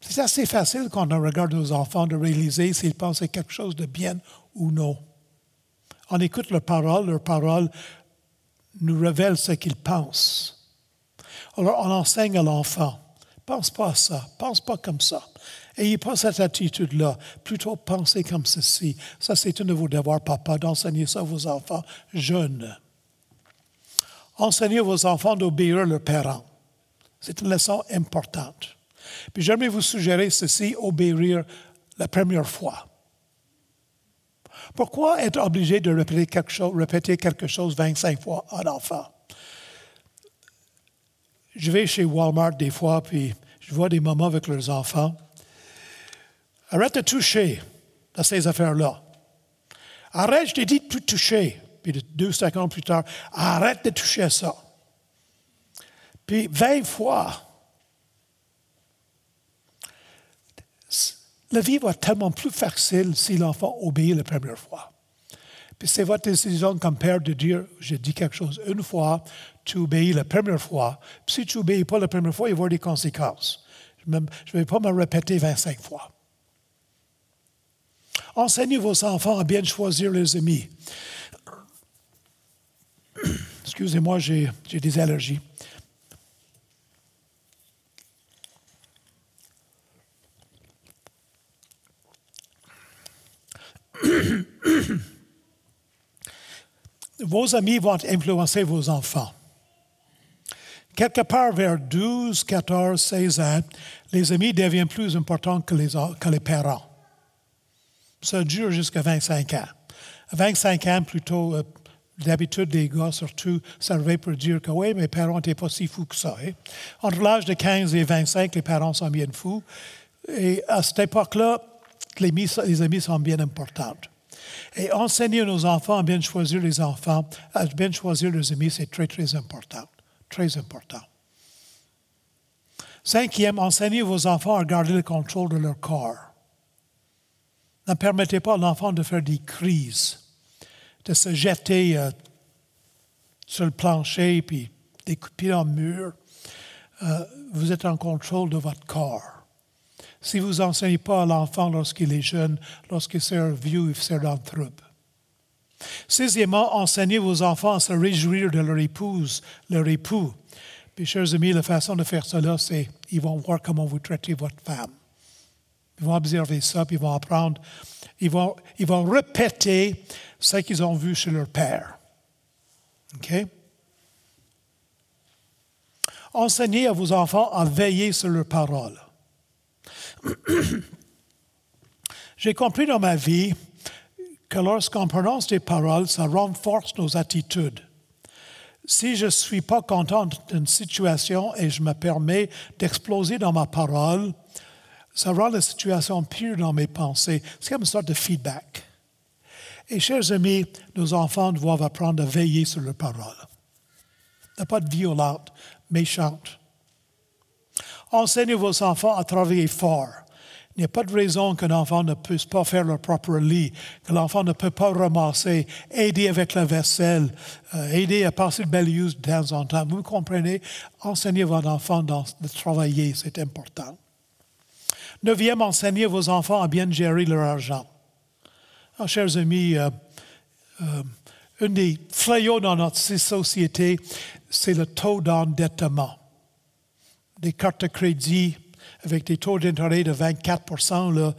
S1: c'est assez facile quand on regarde nos enfants de réaliser s'ils pensent quelque chose de bien ou non. On écoute leurs paroles, leurs paroles nous révèlent ce qu'ils pensent. Alors on enseigne à l'enfant, pense pas à ça, pense pas comme ça. Ayez pas cette attitude-là, plutôt pensez comme ceci. Ça, c'est un de vos devoirs, papa, d'enseigner ça à vos enfants jeunes. Enseignez vos enfants d'obéir à leurs parents. C'est une leçon importante. Puis j'aimerais vous suggérer ceci, obéir la première fois. Pourquoi être obligé de répéter quelque chose, répéter quelque chose 25 fois à l'enfant? Je vais chez Walmart des fois, puis je vois des mamans avec leurs enfants. Arrête de toucher à ces affaires-là. Arrête, je t'ai dit de toucher. Puis deux secondes plus tard, arrête de toucher à ça. Puis 20 fois, La vie va être tellement plus facile si l'enfant obéit la première fois. Puis c'est votre décision comme père de dire, je dis quelque chose une fois, tu obéis la première fois. Si tu n'obéis pas la première fois, il va y avoir des conséquences. Je ne vais pas me répéter 25 fois. Enseignez vos enfants à bien choisir les amis. Excusez-moi, j'ai des allergies. vos amis vont influencer vos enfants. Quelque part vers 12, 14, 16 ans, les amis deviennent plus importants que les, les parents. Ça dure jusqu'à 25 ans. À 25 ans, plutôt, euh, d'habitude, les gars, surtout, servaient pour dire que oui, mes parents n'étaient pas si fous que ça. Hein. Entre l'âge de 15 et 25, les parents sont bien fous. Et à cette époque-là, les, les amis sont bien importants. Et enseigner nos enfants à bien choisir les enfants, à bien choisir leurs amis, c'est très, très important. Très important. Cinquième, enseignez vos enfants à garder le contrôle de leur corps. Ne permettez pas à l'enfant de faire des crises, de se jeter euh, sur le plancher puis des coups le mur. Euh, vous êtes en contrôle de votre corps. Si vous n'enseignez pas à l'enfant lorsqu'il est jeune, lorsqu'il sert vieux, il sert le trouble. Sixièmement, enseignez vos enfants à se réjouir de leur épouse, leur époux. Puis, chers amis, la façon de faire cela, c'est ils vont voir comment vous traitez votre femme. Ils vont observer ça, puis ils vont apprendre. Ils vont, ils vont répéter ce qu'ils ont vu chez leur père. OK? Enseignez à vos enfants à veiller sur leurs paroles. J'ai compris dans ma vie que lorsqu'on prononce des paroles, ça renforce nos attitudes. Si je ne suis pas content d'une situation et je me permets d'exploser dans ma parole, ça rend la situation pire dans mes pensées. C'est comme une sorte de feedback. Et chers amis, nos enfants doivent apprendre à veiller sur leurs paroles. Ne pas être violente, méchante. Enseignez vos enfants à travailler fort. Il n'y a pas de raison qu'un enfant ne puisse pas faire leur propre lit, que l'enfant ne peut pas ramasser, aider avec la vaisselle, euh, aider à passer le balayeuse de temps en temps. Vous comprenez? Enseignez votre enfant de travailler, c'est important. Neuvième, enseignez vos enfants à bien gérer leur argent. Ah, chers amis, euh, euh, un des fléaux dans notre société, c'est le taux d'endettement. Des cartes de crédit, avec des taux d'intérêt de 24 là,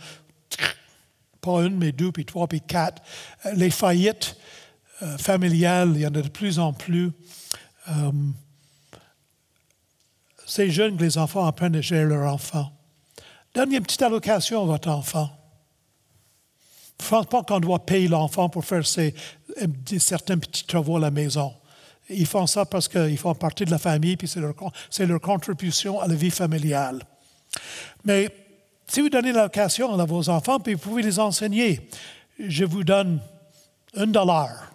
S1: pas une, mais deux, puis trois, puis quatre. Euh, les faillites euh, familiales, il y en a de plus en plus. Euh, C'est jeune que les enfants apprennent à gérer leur enfant. Donnez une petite allocation à votre enfant. Ne pense pas qu'on doit payer l'enfant pour faire ses, certains petits travaux à la maison. Ils font ça parce qu'ils font partie de la famille, puis c'est leur, contribution à la vie familiale. Mais si vous donnez l'allocation à vos enfants, puis vous pouvez les enseigner, je vous donne un dollar.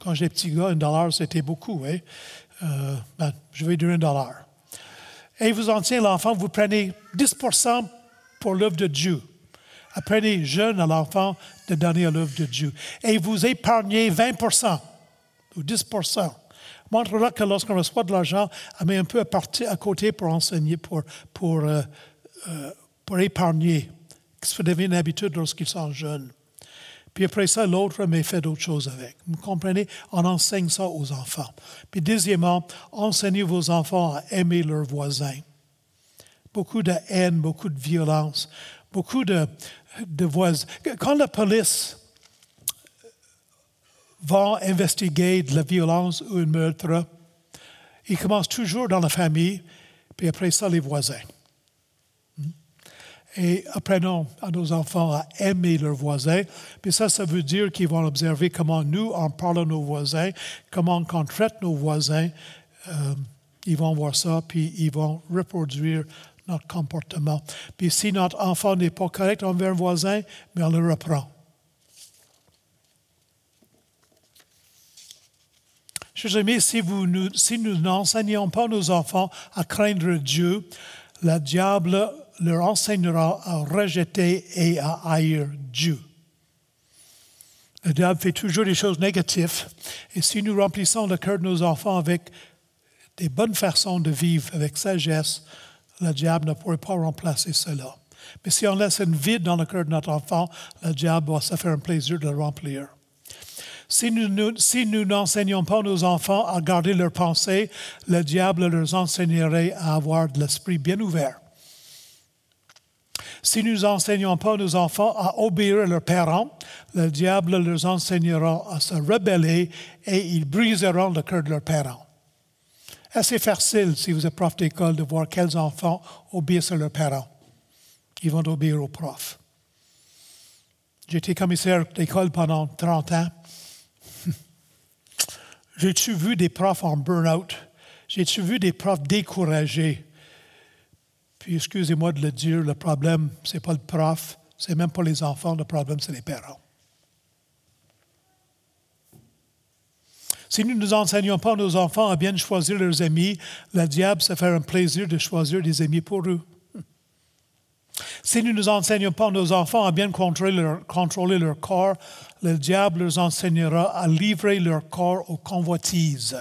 S1: Quand j'étais petit gars, un dollar, c'était beaucoup. Hein? Euh, ben, je vais dire un dollar. Et vous enseignez l'enfant, vous prenez 10% pour l'œuvre de Dieu. Apprenez jeune à l'enfant de donner à l'œuvre de Dieu. Et vous épargnez 20% ou 10 Montre-leur que lorsqu'on reçoit de l'argent, on met un peu à, côté pour enseigner, pour, euh, euh, épargner. Que ça devient une habitude lorsqu'ils sont jeunes. Puis après ça, l'autre mais fait d'autres choses avec. Vous comprenez? On enseigne ça aux enfants. Puis deuxièmement, enseignez vos enfants à aimer leurs voisins. Beaucoup de haine, beaucoup de violence, beaucoup de, de voisins. Quand la police va investiguer de la violence ou un meurtre, il commence toujours dans la famille, puis après ça, les voisins et apprenons à nos enfants à aimer leurs voisins. Puis ça, ça veut dire qu'ils vont observer comment nous, on parle à nos voisins, comment on traite nos voisins. Euh, ils vont voir ça, puis ils vont reproduire notre comportement. Puis si notre enfant n'est pas correct envers un voisin, mais on le reprend. Chers si, nous, n'enseignons pas nos enfants à craindre Dieu, le diable leur enseignera à rejeter et à haïr Dieu. Le diable fait toujours des choses négatives. Et si nous remplissons le cœur de nos enfants avec des bonnes façons de vivre, avec sagesse, le diable ne pourrait pas remplacer cela. Mais si on laisse un vide dans le cœur de notre enfant, le diable va se faire un plaisir de le remplir. Si nous, n'enseignons pas nos enfants à garder leurs pensées, le diable leur enseignerait à avoir de l'esprit bien ouvert. Si nous n'enseignons pas nos enfants à obéir à leurs parents, le diable leur enseignera à se rebeller et ils briseront le cœur de leurs parents. Assez facile, si vous êtes prof d'école, de voir quels enfants obéissent à leurs parents. Ils vont obéir aux profs. Été commissaire d'école pendant 30 ans. J'ai-tu vu des profs en burn-out? J'ai-tu vu des profs découragés? Puis, excusez-moi de le dire, le problème, ce n'est pas le prof, c'est même pas les enfants, le problème, c'est les parents. Si nous ne nous enseignons pas nos enfants à bien choisir leurs amis, le diable se fait un plaisir de choisir des amis pour eux. Si nous ne nous enseignons pas nos enfants à bien contrôler leur, contrôler leur corps, le diable leur enseignera à livrer leur corps aux convoitises.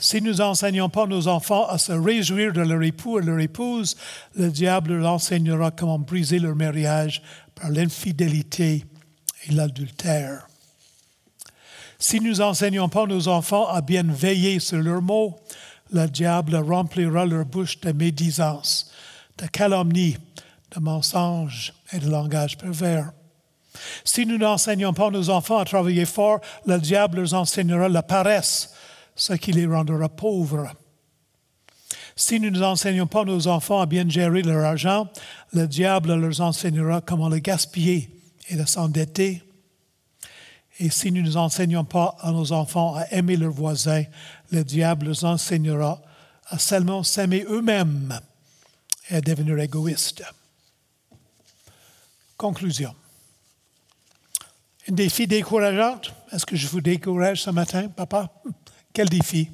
S1: Si nous n'enseignons pas nos enfants à se réjouir de leur époux et leur épouse, le diable leur enseignera comment briser leur mariage par l'infidélité et l'adultère. Si nous n'enseignons pas nos enfants à bien veiller sur leurs mots, le diable remplira leur bouche de médisance, de calomnie, de mensonges et de langage pervers. Si nous n'enseignons pas nos enfants à travailler fort, le diable leur enseignera la paresse, ce qui les rendra pauvres. Si nous n'enseignons pas nos enfants à bien gérer leur argent, le diable leur enseignera comment le gaspiller et le s'endetter. Et si nous n'enseignons pas à nos enfants à aimer leurs voisins, le diable leur enseignera à seulement s'aimer eux-mêmes et à devenir égoïstes. Conclusion. Défi décourageant. Est-ce que je vous décourage ce matin, papa? Quel défi?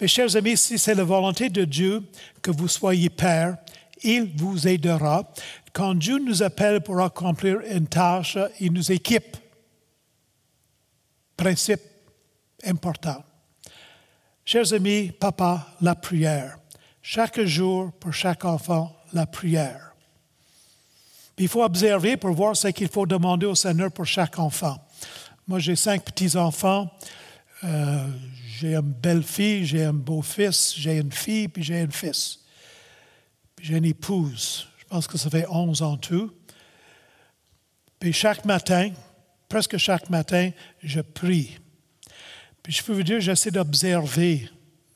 S1: Mes chers amis, si c'est la volonté de Dieu que vous soyez père, il vous aidera. Quand Dieu nous appelle pour accomplir une tâche, il nous équipe. Principe important. Chers amis, papa, la prière. Chaque jour, pour chaque enfant, la prière. Il faut observer pour voir ce qu'il faut demander au Seigneur pour chaque enfant. Moi, j'ai cinq petits-enfants. Euh, j'ai une belle-fille, j'ai un beau-fils, j'ai une fille, puis j'ai un fils. J'ai une épouse. Je pense que ça fait 11 en tout. Puis chaque matin, presque chaque matin, je prie. Puis je peux vous dire, j'essaie d'observer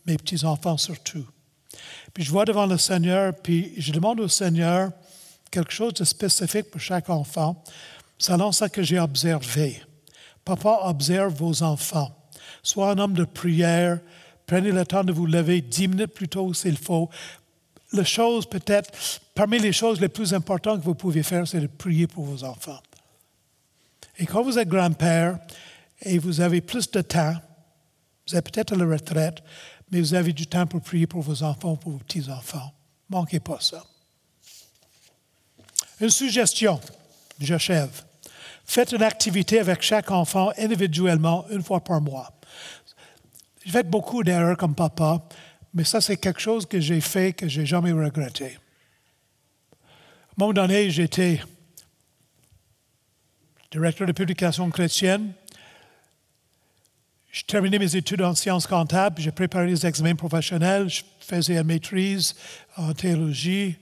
S1: mes petits-enfants surtout. Puis je vois devant le Seigneur, puis je demande au Seigneur quelque chose de spécifique pour chaque enfant, selon ce que j'ai observé. Papa observe vos enfants. Sois un homme de prière. Prenez le temps de vous lever dix minutes plus tôt s'il faut. La chose peut-être, parmi les choses les plus importantes que vous pouvez faire, c'est de prier pour vos enfants. Et quand vous êtes grand-père et vous avez plus de temps, vous êtes peut-être à la retraite, mais vous avez du temps pour prier pour vos enfants, pour vos petits-enfants. Manquez pas ça. Une suggestion, j'achève. Faites une activité avec chaque enfant individuellement une fois par mois. J'ai fait beaucoup d'erreurs comme papa, mais ça, c'est quelque chose que j'ai fait que je n'ai jamais regretté. À un moment donné, j'étais directeur de publication chrétienne. J'ai terminé mes études en sciences comptables, j'ai préparé les examens professionnels, je faisais une maîtrise en théologie,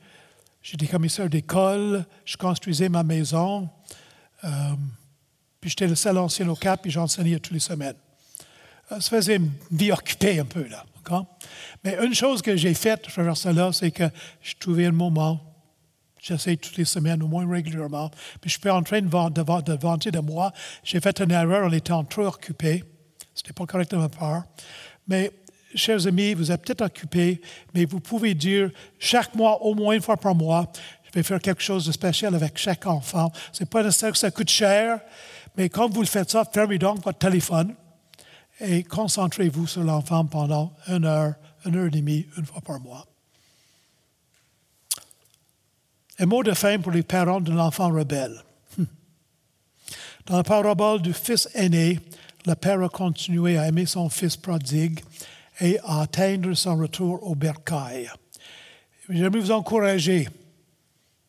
S1: j'étais commissaire d'école, je construisais ma maison, euh, puis j'étais le seul ancien au Cap, puis j'enseignais toutes les semaines. Euh, ça faisait une vie occupée un peu, là. Mais une chose que j'ai faite à travers cela, c'est que je trouvais un moment, j'essaie toutes les semaines, au moins régulièrement, puis je suis en train de, de, de vanter de moi. J'ai fait une erreur en étant trop occupé. Ce n'était pas correct de ma part. Mais, chers amis, vous êtes peut-être occupés, mais vous pouvez dire chaque mois, au moins une fois par mois, je vais faire quelque chose de spécial avec chaque enfant. Ce n'est pas nécessaire que ça coûte cher, mais quand vous le faites ça, fermez donc votre téléphone et concentrez-vous sur l'enfant pendant une heure, une heure et demie, une fois par mois. Un mot de fin pour les parents d'un enfant rebelle. Dans la parabole du fils aîné, le père a continué à aimer son fils prodigue et à atteindre son retour au bercail. J'aimerais vous encourager.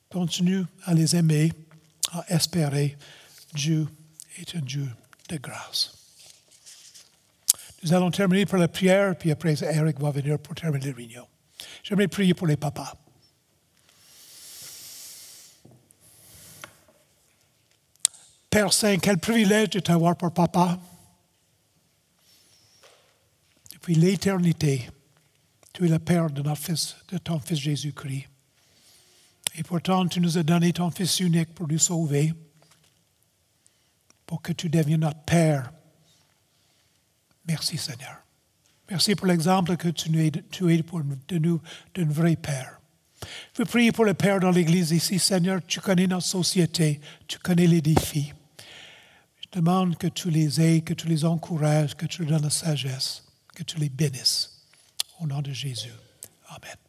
S1: Continuez à les aimer, à espérer. Dieu est un Dieu de grâce. Nous allons terminer par la prière, puis après, Eric va venir pour terminer la réunion. J'aimerais prier pour les papas. Père Saint, quel privilège de t'avoir pour papa. Depuis l'éternité, tu es le Père de, notre fils, de ton Fils Jésus-Christ. Et pourtant, tu nous as donné ton Fils unique pour nous sauver, pour que tu deviennes notre Père Merci Seigneur. Merci pour l'exemple que tu, es pour de nous d'un vrai Père. Je veux prier pour le Père dans l'Église ici. Seigneur, tu connais notre société, tu connais les défis. Je demande que tu les aides, que tu les encourages, que tu leur donnes la sagesse, que tu les bénisses. Au nom de Jésus. Amen.